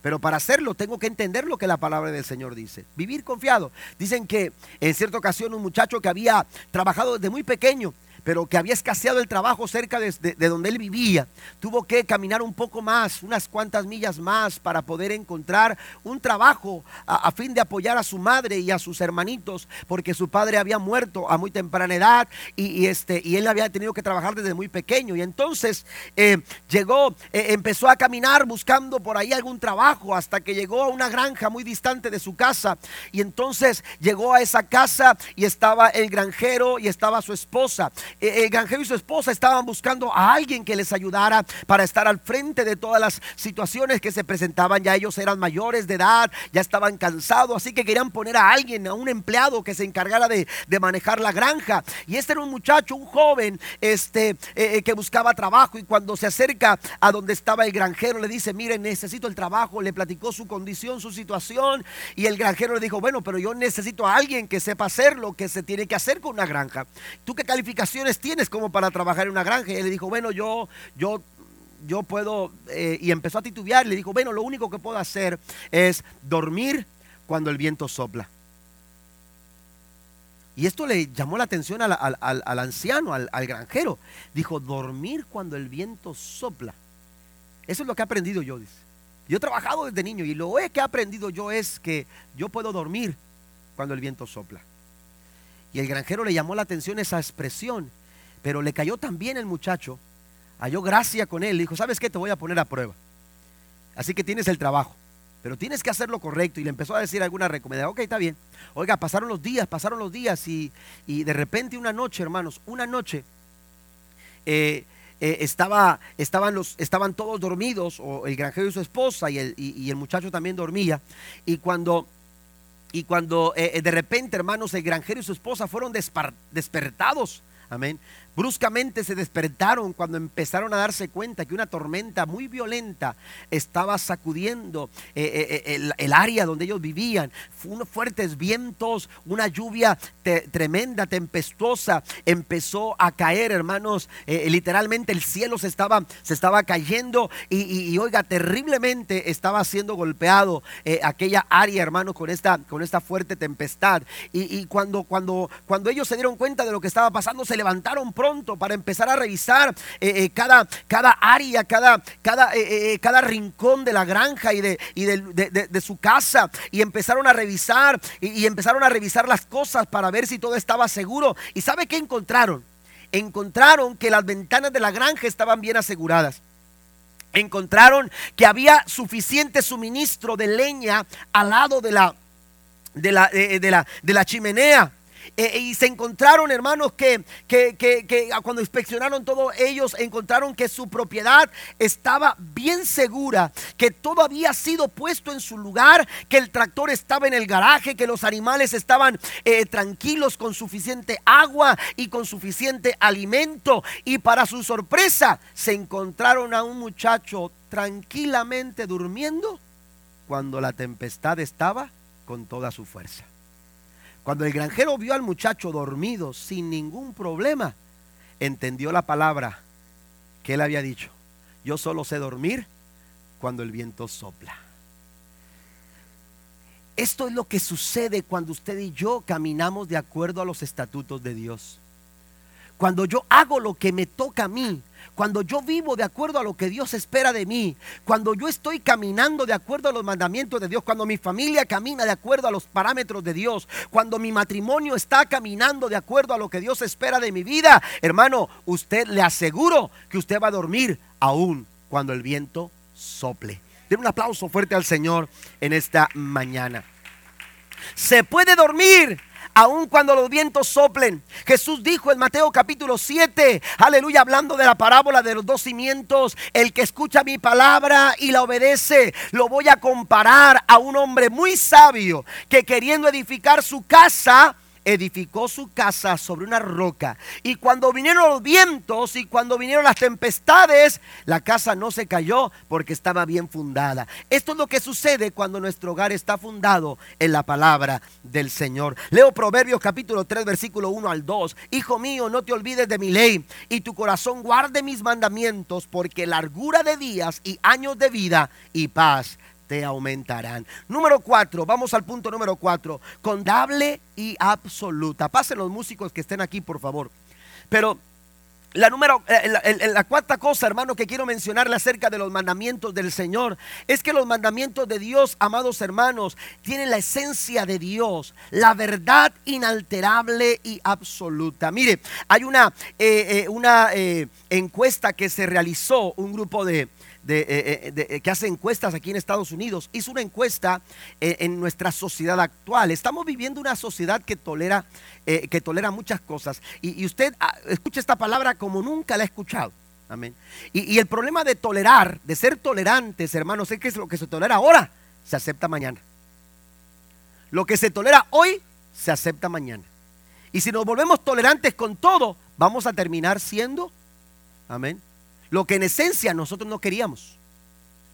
Pero para hacerlo tengo que entender lo que la palabra del Señor dice. Vivir confiado. Dicen que en cierta ocasión un muchacho que había trabajado desde muy pequeño pero que había escaseado el trabajo cerca de, donde él vivía. Tuvo que caminar un poco más, unas cuantas millas más, para poder encontrar un trabajo a, fin de apoyar a su madre y a sus hermanitos, porque su padre había muerto a muy temprana edad y, este, y él había tenido que trabajar desde muy pequeño. Y entonces eh, llegó, eh, empezó a caminar buscando por ahí algún trabajo hasta que llegó a una granja muy distante de su casa. Y entonces llegó a esa casa y estaba el granjero y estaba su esposa. Eh, el granjero y su esposa estaban buscando a alguien que les ayudara para estar al frente de todas las situaciones que se presentaban. Ya ellos eran mayores de edad, ya estaban cansados, así que querían poner a alguien, a un empleado que se encargara de, manejar la granja. Y este era un muchacho, un joven, este, eh, eh, que buscaba trabajo y cuando se acerca a donde estaba el granjero le dice, mire, necesito el trabajo, le platicó su condición, su situación y el granjero le dijo, bueno, pero yo necesito a alguien que sepa hacer lo que se tiene que hacer con una granja. ¿Tú qué tienes como para trabajar en una granja? Y él le dijo, bueno, yo, yo yo puedo, eh, y empezó a titubear, le dijo, bueno, lo único que puedo hacer es dormir cuando el viento sopla. Y esto le llamó la atención al, anciano, al, granjero. Dijo, dormir cuando el viento sopla. Eso es lo que he aprendido yo, dice. Yo he trabajado desde niño y lo que he aprendido yo es que yo puedo dormir cuando el viento sopla. Y el granjero le llamó la atención esa expresión, pero le cayó también el muchacho, halló gracia con él, dijo, ¿sabes qué? Te voy a poner a prueba. Así que tienes el trabajo, pero tienes que hacer lo correcto. Y le empezó a decir alguna recomendación, ok, está bien. Oiga, pasaron los días, pasaron los días y, de repente una noche, hermanos, una noche, eh, eh, estaba, estaban, los, estaban todos dormidos, o el granjero y su esposa, y el, y, el muchacho también dormía. Y cuando, y cuando eh, de repente, hermanos, el granjero y su esposa fueron despertados, amén, Bruscamente se despertaron cuando empezaron a darse cuenta que una tormenta muy violenta estaba sacudiendo eh, eh, eh, el, área donde ellos vivían. Unos fuertes vientos, una lluvia tremenda, tempestuosa, empezó a caer, hermanos. literalmente el cielo se estaba, cayendo y, oiga, terriblemente estaba siendo golpeado aquella área, hermanos, con esta, con esta fuerte tempestad. Y, cuando, cuando, cuando ellos se dieron cuenta de lo que estaba pasando, se levantaron pronto para empezar a revisar eh, eh, cada, cada área, cada, cada, eh, cada rincón de la granja y, de, de, su casa. Y empezaron a revisar y, empezaron a revisar las cosas para ver si todo estaba seguro. ¿Y sabe qué encontraron? Encontraron que las ventanas de la granja estaban bien aseguradas encontraron que había suficiente suministro de leña al lado de la, de la, de la, de la chimenea. Eh, eh, y se encontraron, hermanos, que, que, cuando inspeccionaron todos ellos, encontraron que su propiedad estaba bien segura, que todo había sido puesto en su lugar, que el tractor estaba en el garaje, que los animales estaban eh, tranquilos con suficiente agua y con suficiente alimento. Y para su sorpresa, se encontraron a un muchacho tranquilamente durmiendo cuando la tempestad estaba con toda su fuerza. Cuando el granjero vio al muchacho dormido sin ningún problema, entendió la palabra que él había dicho. Yo solo sé dormir cuando el viento sopla. Esto es lo que sucede cuando usted y yo caminamos de acuerdo a los estatutos de Dios. Cuando yo hago lo que me toca a mí, cuando yo vivo de acuerdo a lo que Dios espera de mí, cuando yo estoy caminando de acuerdo a los mandamientos de Dios, cuando mi familia camina de acuerdo a los parámetros de Dios, cuando mi matrimonio está caminando de acuerdo a lo que Dios espera de mi vida, hermano, usted le aseguro que usted va a dormir aún cuando el viento sople. Den un aplauso fuerte al Señor en esta mañana. Se puede dormir aun cuando los vientos soplen. Jesús dijo en Mateo capítulo 7, aleluya, hablando de la parábola de los dos cimientos, el que escucha mi palabra y la obedece, lo voy a comparar a un hombre muy sabio que queriendo edificar su casa, edificó su casa sobre una roca. Y cuando vinieron los vientos y cuando vinieron las tempestades, la casa no se cayó porque estaba bien fundada. Esto es lo que sucede cuando nuestro hogar está fundado en la palabra del Señor. Leo Proverbios capítulo 3, versículo 1 al 2. Hijo mío, no te olvides de mi ley y tu corazón guarde mis mandamientos porque largura de días y años de vida y paz te aumentarán. Número cuatro, vamos al punto número cuatro, condable y absoluta. Pasen los músicos que estén aquí, por favor. Pero la, número, eh, la, cuarta cosa, hermano, que quiero mencionarle acerca de los mandamientos del Señor es que los mandamientos de Dios, amados hermanos, tienen la esencia de Dios, la verdad inalterable y absoluta. Mire, hay una, eh, eh, una encuesta que se realizó, un grupo de, de, que hace encuestas aquí en Estados Unidos, hizo una encuesta en nuestra sociedad actual. Estamos viviendo una sociedad que tolera eh, que tolera muchas cosas. Y, usted ah, escucha esta palabra como nunca la ha escuchado. Amén. Y, el problema de tolerar, de ser tolerantes, hermanos, es que lo que se tolera ahora, se acepta mañana. Lo que se tolera hoy, se acepta mañana. Y si nos volvemos tolerantes con todo, vamos a terminar siendo, amén, lo que en esencia nosotros no queríamos.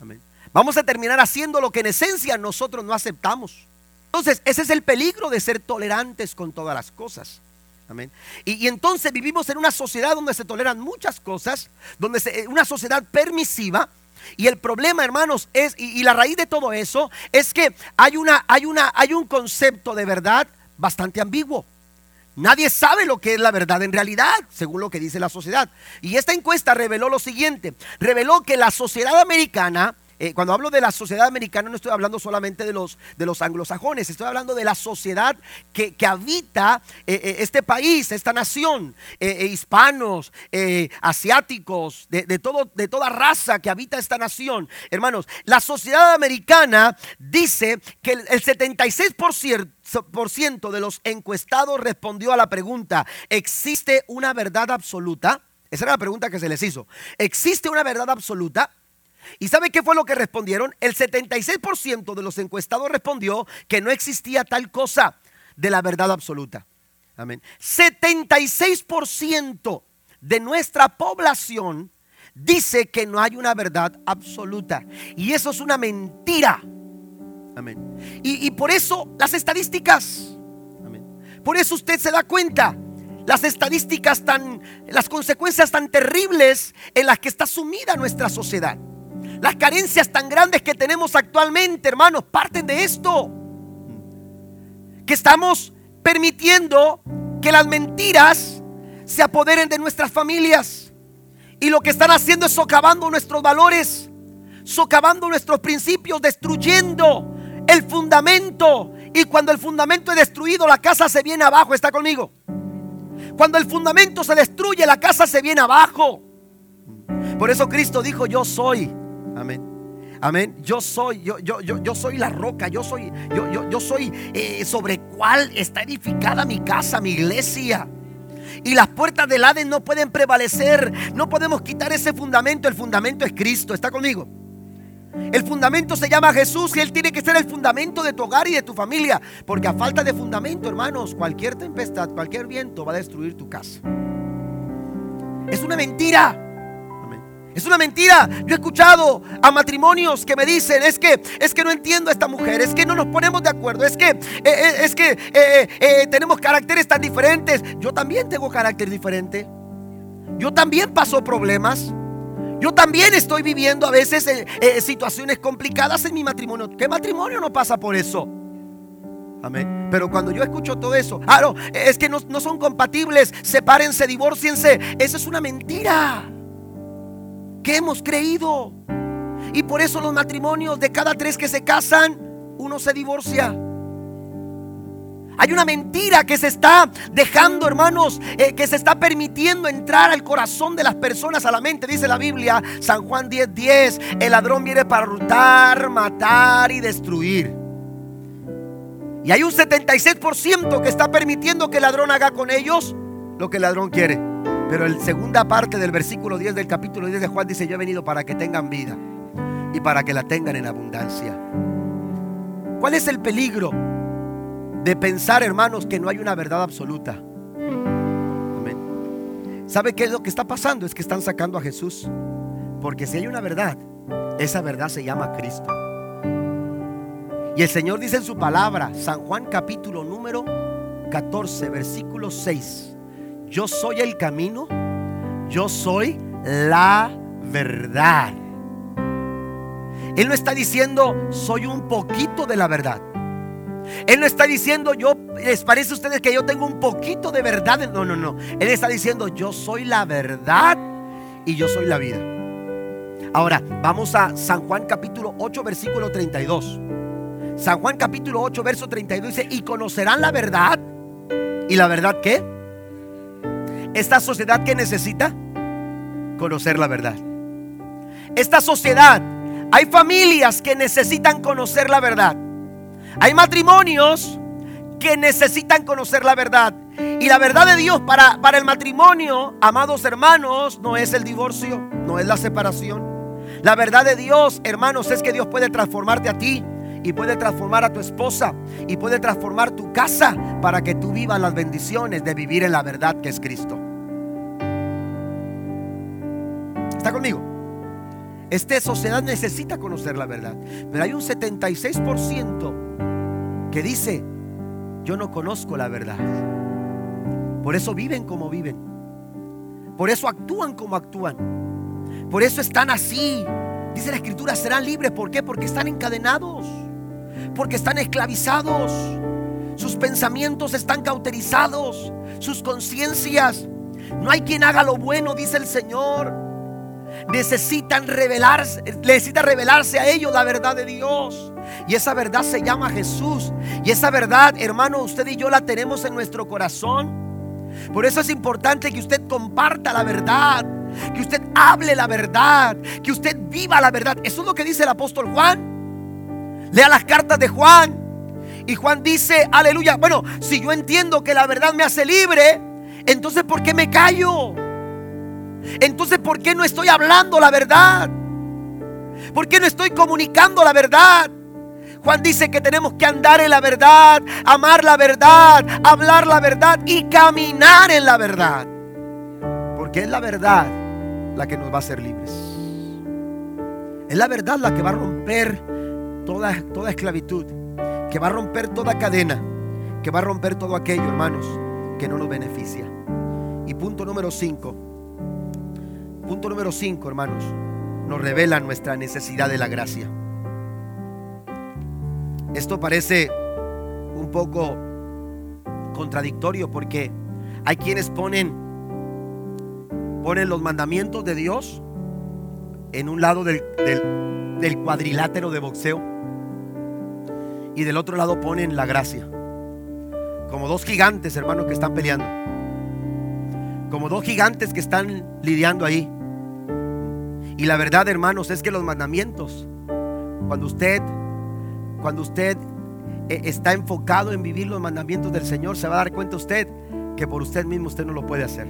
Amén. Vamos a terminar haciendo lo que en esencia nosotros no aceptamos. Entonces, ese es el peligro de ser tolerantes con todas las cosas. Amén. Y, entonces vivimos en una sociedad donde se toleran muchas cosas, donde se, una sociedad permisiva. Y el problema, hermanos, es, y, la raíz de todo eso, es que hay, una, hay, una, hay un concepto de verdad bastante ambiguo. Nadie sabe lo que es la verdad en realidad, según lo que dice la sociedad. Y esta encuesta reveló lo siguiente, reveló que la sociedad americana eh, cuando hablo de la sociedad americana no estoy hablando solamente de los, de los anglosajones, estoy hablando de la sociedad que, habita eh, eh, este país, esta nación, hispanos, asiáticos, de, todo, de toda raza que habita esta nación. Hermanos, la sociedad americana dice que el, el 76% de los encuestados respondió a la pregunta, ¿existe una verdad absoluta? Esa era la pregunta que se les hizo. ¿Existe una verdad absoluta? ¿Y sabe qué fue lo que respondieron? El 76% de los encuestados respondió que no existía tal cosa de la verdad absoluta. Amén. 76% de nuestra población dice que no hay una verdad absoluta. Y eso es una mentira. Amén. Y, por eso las estadísticas. Amén. Por eso usted se da cuenta las estadísticas tan, las consecuencias tan terribles en las que está sumida nuestra sociedad. Las carencias tan grandes que tenemos actualmente, hermanos, parten de esto. Que estamos permitiendo que las mentiras se apoderen de nuestras familias. Y lo que están haciendo es socavando nuestros valores, socavando nuestros principios, destruyendo el fundamento. Y cuando el fundamento es destruido, la casa se viene abajo. ¿Está conmigo? Cuando el fundamento se destruye, la casa se viene abajo. Por eso Cristo dijo, yo soy Amén. Amén. Yo soy, yo, yo, yo, yo soy la roca, yo soy, yo, yo, yo soy eh, sobre cuál está edificada mi casa, mi iglesia. Y las puertas del Hades no pueden prevalecer. No podemos quitar ese fundamento. El fundamento es Cristo. ¿Está conmigo? El fundamento se llama Jesús y Él tiene que ser el fundamento de tu hogar y de tu familia. Porque a falta de fundamento, hermanos, cualquier tempestad, cualquier viento va a destruir tu casa. Es una mentira. Es una mentira. Yo he escuchado a matrimonios que me dicen, es que es que no entiendo a esta mujer, es que no nos ponemos de acuerdo, es que eh, eh, es que eh, tenemos caracteres tan diferentes. Yo también tengo carácter diferente. Yo también paso problemas. Yo también estoy viviendo a veces situaciones complicadas en mi matrimonio. ¿Qué matrimonio no pasa por eso? Amén. Pero cuando yo escucho todo eso, ah, es que no, no son compatibles, sepárense, divorciense. Eso es una mentira que hemos creído. Y por eso los matrimonios de cada tres que se casan, uno se divorcia. Hay una mentira que se está dejando, hermanos, eh, que se está permitiendo entrar al corazón de las personas, a la mente. Dice la Biblia, San Juan 10:10, 10, el ladrón viene para hurtar, matar y destruir. Y hay un 76% que está permitiendo que el ladrón haga con ellos lo que el ladrón quiere. Pero la segunda parte del versículo 10 del capítulo 10 de Juan dice, yo he venido para que tengan vida y para que la tengan en abundancia. ¿Cuál es el peligro de pensar, hermanos, que no hay una verdad absoluta? Amén. ¿Sabe qué es lo que está pasando? Es que están sacando a Jesús. Porque si hay una verdad, esa verdad se llama Cristo. Y el Señor dice en su palabra, San Juan capítulo número 14, versículo 6 yo soy el camino, yo soy la verdad. Él no está diciendo, soy un poquito de la verdad. Él no está diciendo, yo, ¿les parece a ustedes que yo tengo un poquito de verdad? No, no, no. Él está diciendo, yo soy la verdad y yo soy la vida. Ahora, vamos a San Juan capítulo 8, versículo 32. San Juan capítulo 8, verso 32 dice, y conocerán la verdad. ¿Y la verdad qué? Esta sociedad que necesita conocer la verdad. Esta sociedad, hay familias que necesitan conocer la verdad. Hay matrimonios que necesitan conocer la verdad. Y la verdad de Dios para, para el matrimonio, amados hermanos, no es el divorcio, no es la separación. La verdad de Dios, hermanos, es que Dios puede transformarte a ti y puede transformar a tu esposa y puede transformar tu casa para que tú vivas las bendiciones de vivir en la verdad que es Cristo. ¿Está conmigo? Esta sociedad necesita conocer la verdad, pero hay un 76% que dice, yo no conozco la verdad. Por eso viven como viven. Por eso actúan como actúan. Por eso están así. Dice la escritura, serán libres. ¿Por qué? Porque están encadenados. Porque están esclavizados. Sus pensamientos están cauterizados. Sus conciencias. No hay quien haga lo bueno, dice el Señor. Necesitan revelarse, necesita revelarse a ellos la verdad de Dios. Y esa verdad se llama Jesús. Y esa verdad, hermano, usted y yo la tenemos en nuestro corazón. Por eso es importante que usted comparta la verdad, que usted hable la verdad, que usted viva la verdad. Eso es lo que dice el apóstol Juan. Lea las cartas de Juan. Y Juan dice, aleluya, bueno, si yo entiendo que la verdad me hace libre, entonces ¿por qué me callo? Entonces ¿por qué no estoy hablando la verdad? ¿Por qué no estoy comunicando la verdad? Juan dice que tenemos que andar en la verdad, amar la verdad, hablar la verdad y caminar en la verdad. Porque es la verdad la que nos va a hacer libres. Es la verdad la que va a romper toda, toda esclavitud, que va a romper toda cadena, que va a romper todo aquello, hermanos, que no nos beneficia. Y punto número 5. Punto número 5, hermanos, nos revela nuestra necesidad de la gracia. Esto parece un poco contradictorio porque hay quienes ponen ponen los mandamientos de Dios en un lado del, del, cuadrilátero de boxeo y del otro lado ponen la gracia. Como dos gigantes, hermanos, que están peleando. Como dos gigantes que están lidiando ahí. Y la verdad, hermanos, es que los mandamientos, cuando usted cuando usted eh, está enfocado en vivir los mandamientos del Señor, se va a dar cuenta usted que por usted mismo usted no lo puede hacer.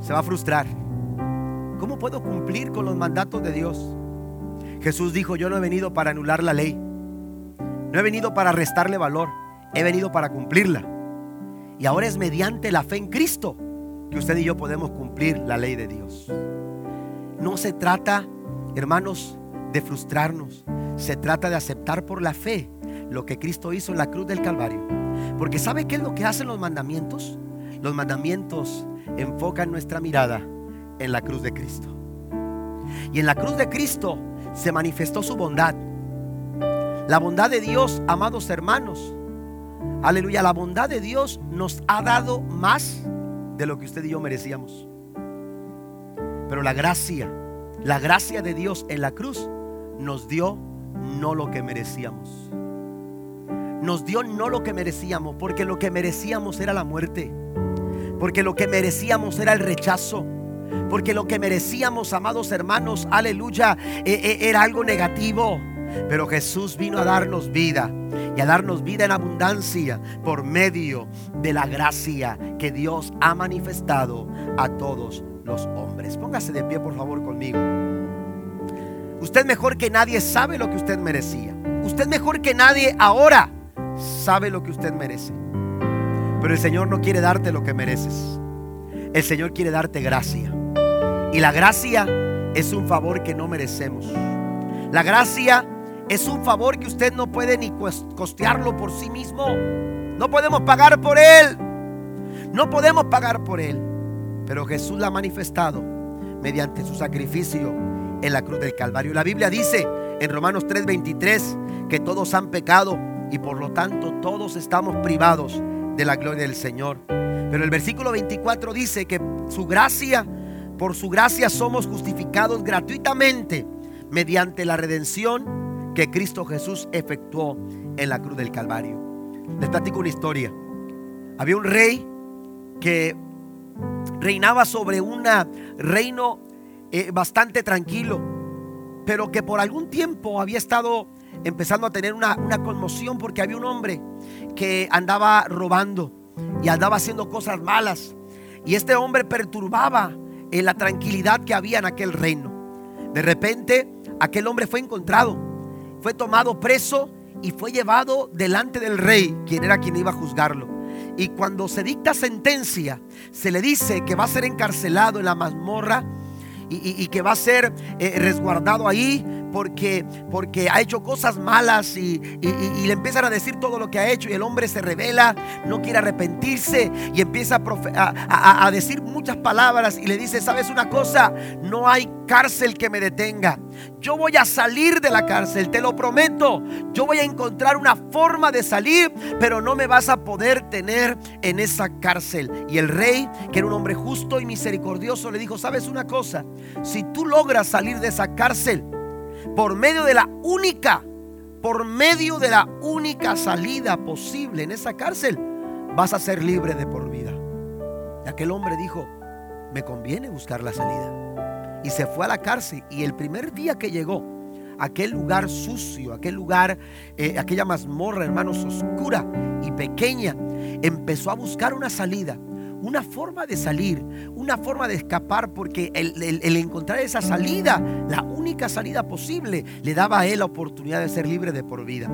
Se va a frustrar. ¿Cómo puedo cumplir con los mandatos de Dios? Jesús dijo, yo no he venido para anular la ley. No he venido para restarle valor. He venido para cumplirla. Y ahora es mediante la fe en Cristo que usted y yo podemos cumplir la ley de Dios. No se trata, hermanos, de frustrarnos. Se trata de aceptar por la fe lo que Cristo hizo en la cruz del Calvario. Porque ¿sabe qué es lo que hacen los mandamientos? Los mandamientos enfocan nuestra mirada en la cruz de Cristo. Y en la cruz de Cristo se manifestó su bondad. La bondad de Dios, amados hermanos. Aleluya, la bondad de Dios nos ha dado más de lo que usted y yo merecíamos. Pero la gracia, la gracia de Dios en la cruz nos dio no lo que merecíamos. Nos dio no lo que merecíamos, porque lo que merecíamos era la muerte. Porque lo que merecíamos era el rechazo. Porque lo que merecíamos, amados hermanos, aleluya, e, e, era algo negativo. Pero Jesús vino a darnos vida y a darnos vida en abundancia por medio de la gracia que Dios ha manifestado a todos los hombres. Póngase de pie, por favor, conmigo. Usted mejor que nadie sabe lo que usted merecía. Usted mejor que nadie ahora sabe lo que usted merece. Pero el Señor no quiere darte lo que mereces. El Señor quiere darte gracia. Y la gracia es un favor que no merecemos. La gracia es un favor que usted no puede ni costearlo por sí mismo. No podemos pagar por él. No podemos pagar por él. Pero Jesús la ha manifestado mediante su sacrificio en la cruz del Calvario. La Biblia dice en Romanos 3:23 que todos han pecado y por lo tanto todos estamos privados de la gloria del Señor. Pero el versículo 24 dice que su gracia, por su gracia somos justificados gratuitamente mediante la redención que Cristo Jesús efectuó en la cruz del Calvario. Les platico una historia. Había un rey que reinaba sobre un reino eh, bastante tranquilo, pero que por algún tiempo había estado empezando a tener una, conmoción porque había un hombre que andaba robando y andaba haciendo cosas malas. Y este hombre perturbaba en la tranquilidad que había en aquel reino. De repente, aquel hombre fue encontrado, fue tomado preso y fue llevado delante del rey, quien era quien iba a juzgarlo. Y cuando se dicta sentencia, se le dice que va a ser encarcelado en la mazmorra y, que va a ser eh, resguardado ahí porque, porque ha hecho cosas malas y, le empiezan a decir todo lo que ha hecho y el hombre se revela, no quiere arrepentirse y empieza a, decir muchas palabras y le dice, ¿sabes una cosa? No hay cárcel que me detenga. Yo voy a salir de la cárcel, te lo prometo. Yo voy a encontrar una forma de salir, pero no me vas a poder tener en esa cárcel. Y el rey, que era un hombre justo y misericordioso, le dijo, ¿sabes una cosa? Si tú logras salir de esa cárcel, por medio de la única, por medio de la única salida posible en esa cárcel, vas a ser libre de por vida. Aquel hombre dijo, me conviene buscar la salida. Y se fue a la cárcel y el primer día que llegó, aquel lugar sucio, aquel lugar, eh, aquella mazmorra, hermanos, oscura y pequeña, empezó a buscar una salida una forma de salir, una forma de escapar, porque el, encontrar esa salida, la única salida posible, le daba a él la oportunidad de ser libre de por vida.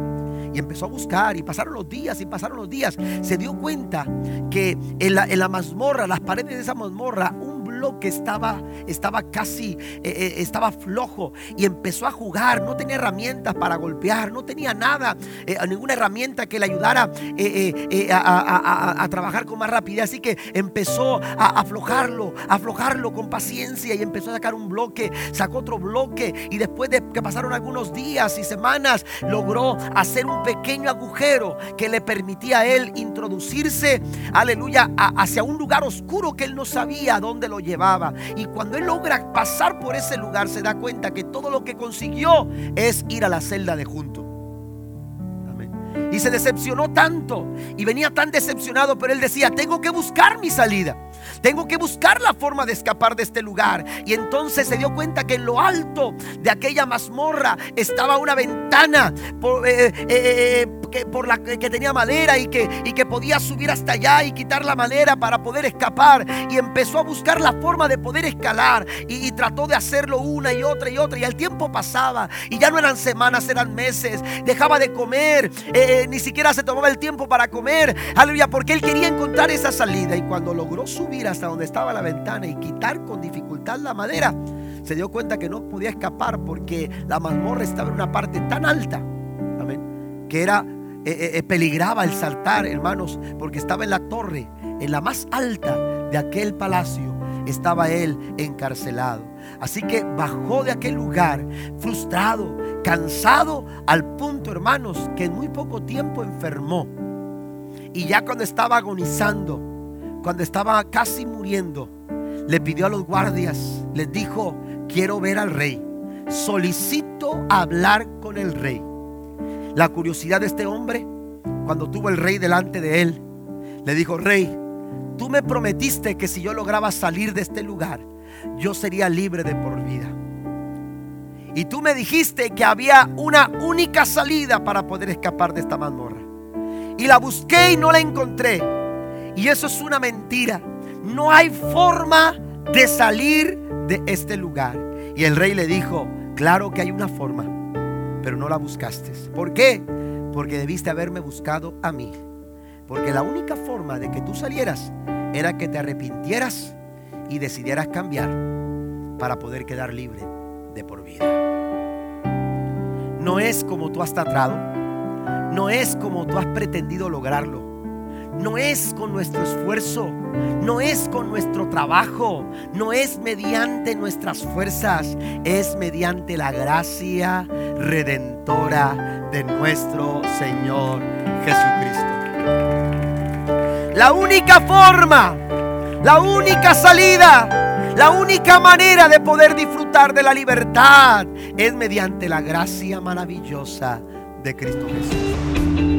Y empezó a buscar y pasaron los días y pasaron los días. Se dio cuenta que en la, en la mazmorra, las paredes de esa mazmorra, un bloque estaba, estaba casi, eh, eh, estaba flojo y empezó a jugar. No tenía herramientas para golpear, no tenía nada, eh, ninguna herramienta que le ayudara a, a, trabajar con más rapidez. Así que empezó a aflojarlo, a aflojarlo con paciencia y empezó a sacar un bloque, sacó otro bloque y después de que pasaron algunos días y semanas, logró hacer un pequeño agujero que le permitía a él introducirse, aleluya, hacia un lugar oscuro que él no sabía dónde lo llevaba. Y cuando él logra pasar por ese lugar, se da cuenta que todo lo que consiguió es ir a la celda de junto. Y se decepcionó tanto y venía tan decepcionado, pero él decía, tengo que buscar mi salida. Tengo que buscar la forma de escapar de este lugar. Y entonces se dio cuenta que en lo alto de aquella mazmorra estaba una ventana por, eh, eh, eh, que, por la que tenía madera y que, y que podía subir hasta allá y quitar la madera para poder escapar. Y empezó a buscar la forma de poder escalar. Y, trató de hacerlo una y otra y otra. Y el tiempo pasaba. Y ya no eran semanas, eran meses. Dejaba de comer. ni siquiera se tomaba el tiempo para comer. Aleluya, porque él quería encontrar esa salida. Y cuando logró subir hasta donde estaba la ventana y quitar con dificultad la madera, se dio cuenta que no podía escapar porque la mazmorra estaba en una parte tan alta, que era eh, eh, eh, peligraba el saltar, hermanos, porque estaba en la torre, en la más alta de aquel palacio, estaba él encarcelado. Así que bajó de aquel lugar frustrado, cansado, al punto, hermanos, que en muy poco tiempo enfermó. Y ya cuando estaba agonizando, cuando estaba casi muriendo, le pidió a los guardias, les dijo, quiero ver al rey, solicito hablar con el rey. La curiosidad de este hombre, cuando tuvo el rey delante de él, le dijo, rey, tú me prometiste que si yo lograba salir de este lugar, yo sería libre de por vida. Y tú me dijiste que había una única salida para poder escapar de esta mazmorra. Y la busqué y no la encontré. Y eso es una mentira. No hay forma de salir de este lugar. Y el rey le dijo, claro que hay una forma, pero no la buscaste. ¿Por qué? Porque debiste haberme buscado a mí. Porque la única forma de que tú salieras era que te arrepintieras y decidieras cambiar para poder quedar libre de por vida. No es como tú has tratado, no es como tú has pretendido lograrlo no es con nuestro esfuerzo, no es con nuestro trabajo, no es mediante nuestras fuerzas, es mediante la gracia redentora de nuestro Señor Jesucristo. La única forma, la única salida, la única manera de poder disfrutar de la libertad es mediante la gracia maravillosa de Cristo Jesús.